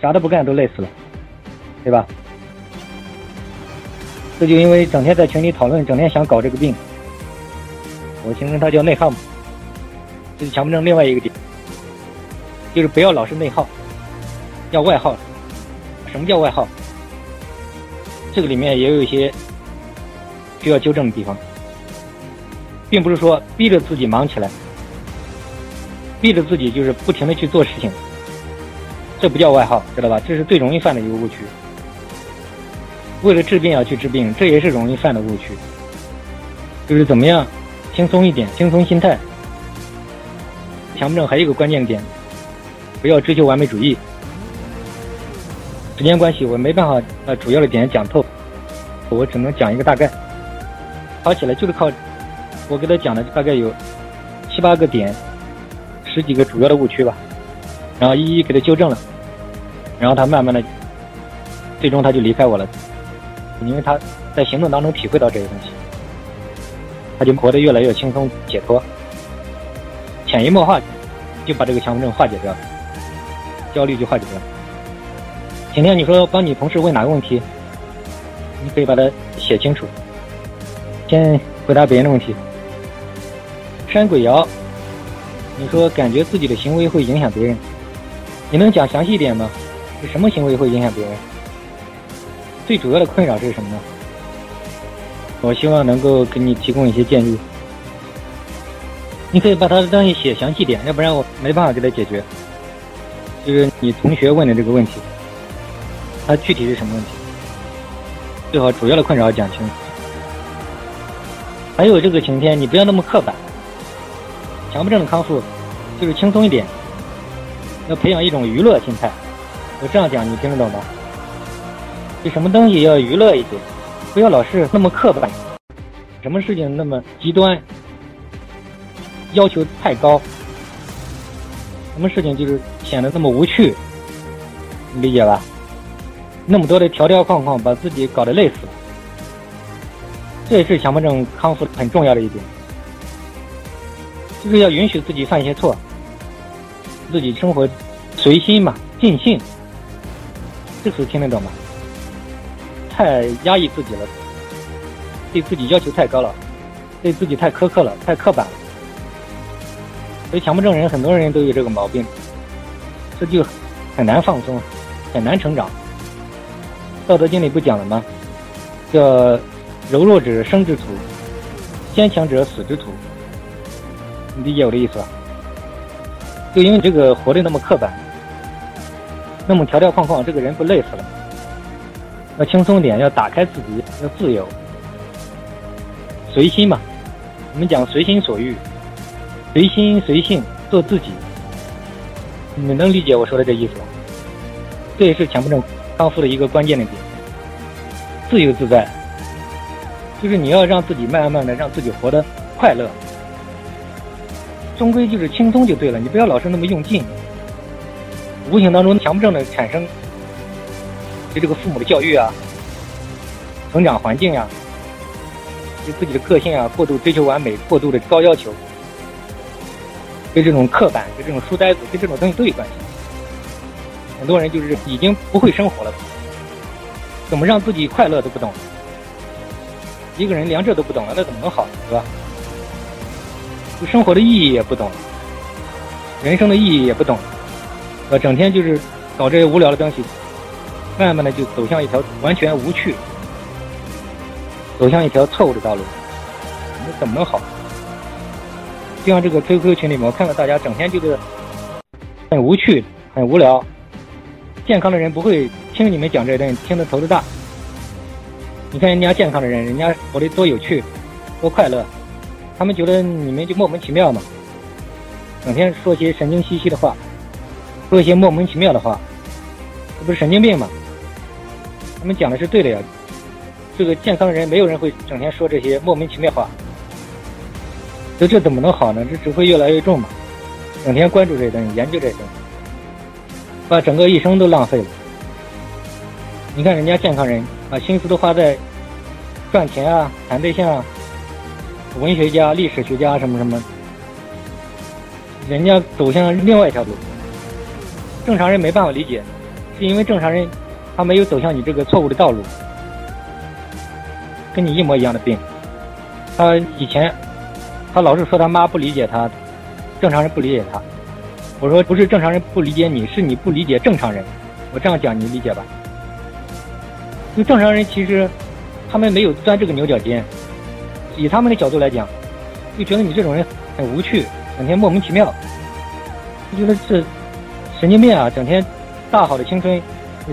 啥都不干都累死了，对吧？这就因为整天在群里讨论，整天想搞这个病，我形容它叫内耗嘛。这是强迫症另外一个点，就是不要老是内耗，要外耗。什么叫外耗？这个里面也有一些需要纠正的地方，并不是说逼着自己忙起来，逼着自己就是不停的去做事情，这不叫外号，知道吧？这是最容易犯的一个误区。为了治病要去治病，这也是容易犯的误区。就是怎么样轻松一点，轻松心态。强迫症还有一个关键点，不要追求完美主义。时间关系，我没办法把主要的点讲透，我只能讲一个大概。好起来就是靠我给他讲的大概有七八个点，十几个主要的误区吧，然后一一给他纠正了，然后他慢慢的，最终他就离开我了。因为他在行动当中体会到这些东西，他就活得越来越轻松解脱，潜移默化就把这个强迫症化解掉，焦虑就化解掉。今天你说帮你同事问哪个问题，你可以把它写清楚。先回答别人的问题。山鬼爻，你说感觉自己的行为会影响别人，你能讲详细一点吗？是什么行为会影响别人？最主要的困扰是什么呢？我希望能够给你提供一些建议。你可以把他的东西写详细点，要不然我没办法给他解决。就是你同学问的这个问题，他具体是什么问题？最好主要的困扰讲清楚。还有这个晴天，你不要那么刻板。强迫症的康复就是轻松一点，要培养一种娱乐心态。我这样讲，你听得懂吗？就什么东西要娱乐一点，不要老是那么刻板，什么事情那么极端，要求太高，什么事情就是显得那么无趣，你理解吧？那么多的条条框框，把自己搞得累死。了，这也是强迫症康复很重要的一点，就是要允许自己犯一些错，自己生活随心嘛，尽兴，这词听得懂吗？太压抑自己了，对自己要求太高了，对自己太苛刻了，太刻板了。所以强迫症人很多人都有这个毛病，这就很难放松，很难成长。道德经里不讲了吗？叫柔弱者生之徒，坚强者死之徒。你理解我的意思吧？就因为这个活得那么刻板，那么条条框框，这个人不累死了？要轻松点，要打开自己，要自由，随心嘛。我们讲随心所欲，随心随性，做自己。你们能理解我说的这意思吗？这也是强迫症康复的一个关键的点。自由自在，就是你要让自己慢慢的让自己活得快乐，终归就是轻松就对了。你不要老是那么用劲，无形当中强迫症的产生。对这个父母的教育啊，成长环境呀，对自己的个性啊，过度追求完美，过度的高要求，跟这种刻板，跟这种书呆子，跟这种东西都有关系。很多人就是已经不会生活了，怎么让自己快乐都不懂，一个人连这都不懂了，那怎么能好呢？是吧？生活的意义也不懂，人生的意义也不懂，呃，整天就是搞这些无聊的东西。慢慢的就走向一条完全无趣，走向一条错误的道路，那怎么能好？就像这个 QQ 群里面，我看到大家整天就是很无趣、很无聊。健康的人不会听你们讲这些东西，听得头都大。你看人家健康的人，人家活得多有趣、多快乐，他们觉得你们就莫名其妙嘛，整天说些神经兮兮的话，说一些莫名其妙的话，这不是神经病吗？他们讲的是对的呀，这个健康人没有人会整天说这些莫名其妙话，这这怎么能好呢？这只会越来越重嘛！整天关注这些东西，研究这些东西，把整个一生都浪费了。你看人家健康人，把心思都花在赚钱啊、谈对象啊、文学家、历史学家什么什么，人家走向另外一条路，正常人没办法理解。是因为正常人他没有走向你这个错误的道路，跟你一模一样的病。他以前他老是说他妈不理解他，正常人不理解他。我说不是正常人不理解你，是你不理解正常人。我这样讲你理解吧？就正常人其实他们没有钻这个牛角尖，以他们的角度来讲，就觉得你这种人很无趣，整天莫名其妙，就觉得这神经病啊！整天大好的青春，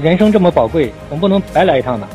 人生这么宝贵，总不能白来一趟吧？